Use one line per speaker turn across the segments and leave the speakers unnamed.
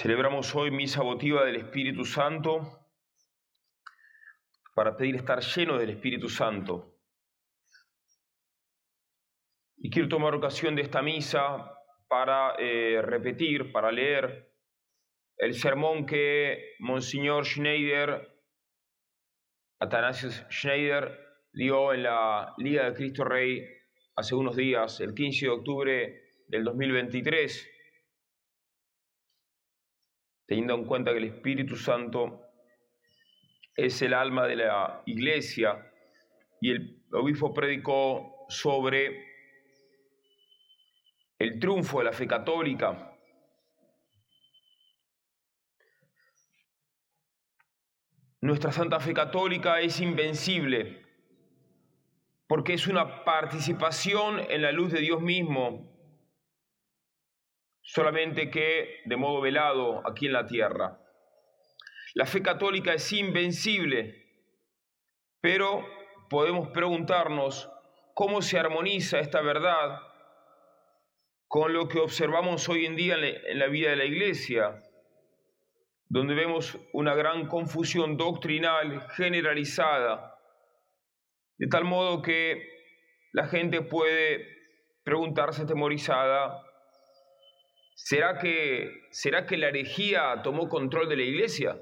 Celebramos hoy misa votiva del Espíritu Santo para pedir estar lleno del Espíritu Santo. Y quiero tomar ocasión de esta misa para eh, repetir, para leer el sermón que Monseñor Schneider, Atanasius Schneider, dio en la Liga de Cristo Rey hace unos días, el 15 de octubre del 2023 teniendo en cuenta que el Espíritu Santo es el alma de la iglesia y el obispo predicó sobre el triunfo de la fe católica. Nuestra Santa Fe Católica es invencible porque es una participación en la luz de Dios mismo solamente que de modo velado aquí en la tierra. La fe católica es invencible, pero podemos preguntarnos cómo se armoniza esta verdad con lo que observamos hoy en día en la vida de la Iglesia, donde vemos una gran confusión doctrinal generalizada, de tal modo que la gente puede preguntarse atemorizada, ¿Será que, ¿Será que la herejía tomó control de la iglesia?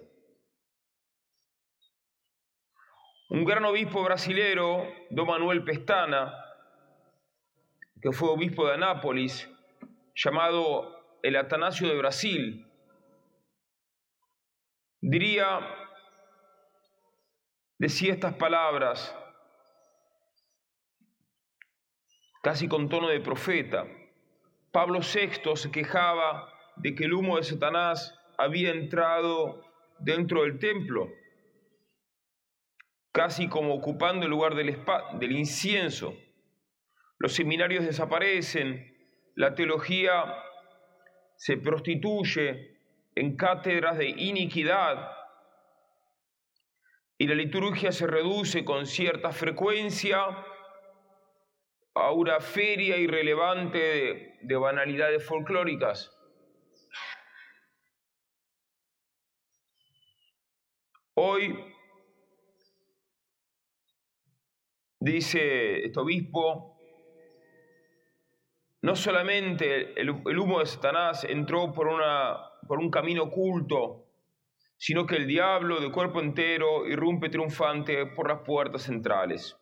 Un gran obispo brasilero, don Manuel Pestana, que fue obispo de Anápolis, llamado el Atanasio de Brasil, diría, decía estas palabras, casi con tono de profeta, Pablo VI se quejaba de que el humo de Satanás había entrado dentro del templo, casi como ocupando el lugar del, incienso. Los seminarios desaparecen, la teología se prostituye en cátedras de iniquidad y la liturgia se reduce con cierta frecuencia a una feria irrelevante de, banalidades folclóricas. Hoy, dice este obispo, no solamente el, humo de Satanás entró por, una, por un camino oculto, sino que el diablo de cuerpo entero irrumpe triunfante por las puertas centrales.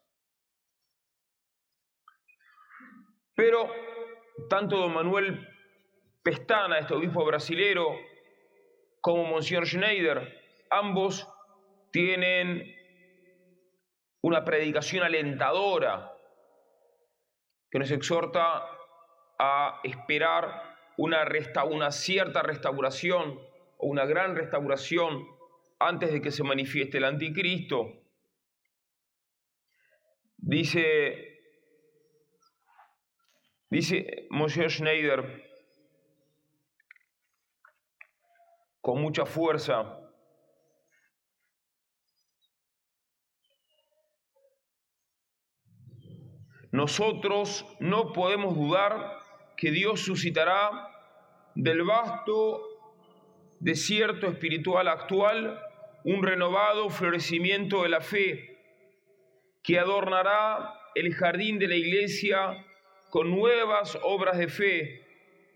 Pero tanto don Manuel Pestana, este obispo brasilero, como Monsignor Schneider, ambos tienen una predicación alentadora que nos exhorta a esperar una, una cierta restauración o una gran restauración antes de que se manifieste el anticristo. Dice Dice Monsieur Schneider con mucha fuerza, nosotros no podemos dudar que Dios suscitará del vasto desierto espiritual actual un renovado florecimiento de la fe que adornará el jardín de la iglesia con nuevas obras de fe,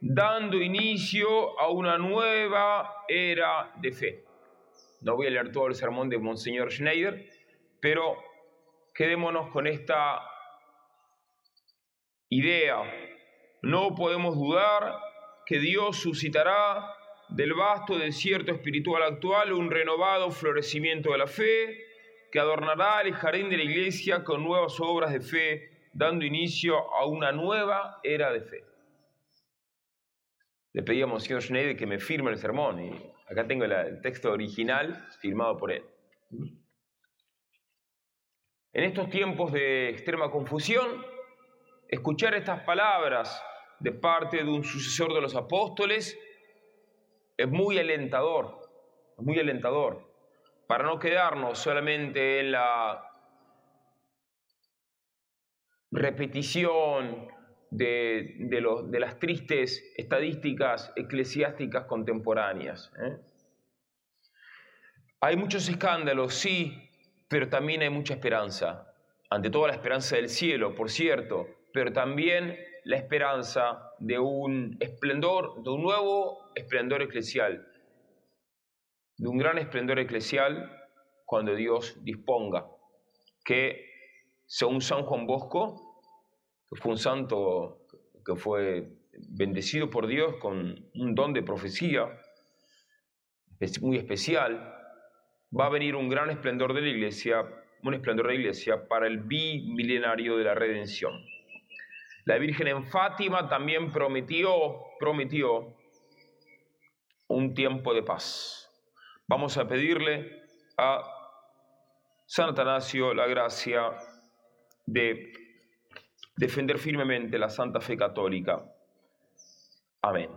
dando inicio a una nueva era de fe. No voy a leer todo el sermón de Monseñor Schneider, pero quedémonos con esta idea. No podemos dudar que Dios suscitará del vasto desierto espiritual actual un renovado florecimiento de la fe que adornará el jardín de la iglesia con nuevas obras de fe dando inicio a una nueva era de fe. Le pedí a Monsignor Schneider que me firme el sermón y acá tengo el texto original firmado por él. En estos tiempos de extrema confusión, escuchar estas palabras de parte de un sucesor de los apóstoles es muy alentador, es muy alentador, para no quedarnos solamente en la repetición de, de, las tristes estadísticas eclesiásticas contemporáneas. ¿eh? Hay muchos escándalos, sí, pero también hay mucha esperanza. Ante todo la esperanza del cielo, por cierto, pero también la esperanza de un esplendor, de un nuevo esplendor eclesial, de un gran esplendor eclesial cuando Dios disponga que, según San Juan Bosco, que fue un santo que fue bendecido por Dios con un don de profecía muy especial, va a venir un gran esplendor de la iglesia, un esplendor de la iglesia para el bimilenario de la redención. La Virgen en Fátima también prometió, prometió un tiempo de paz. Vamos a pedirle a San Atanasio la gracia de defender firmemente la santa fe católica. Amén.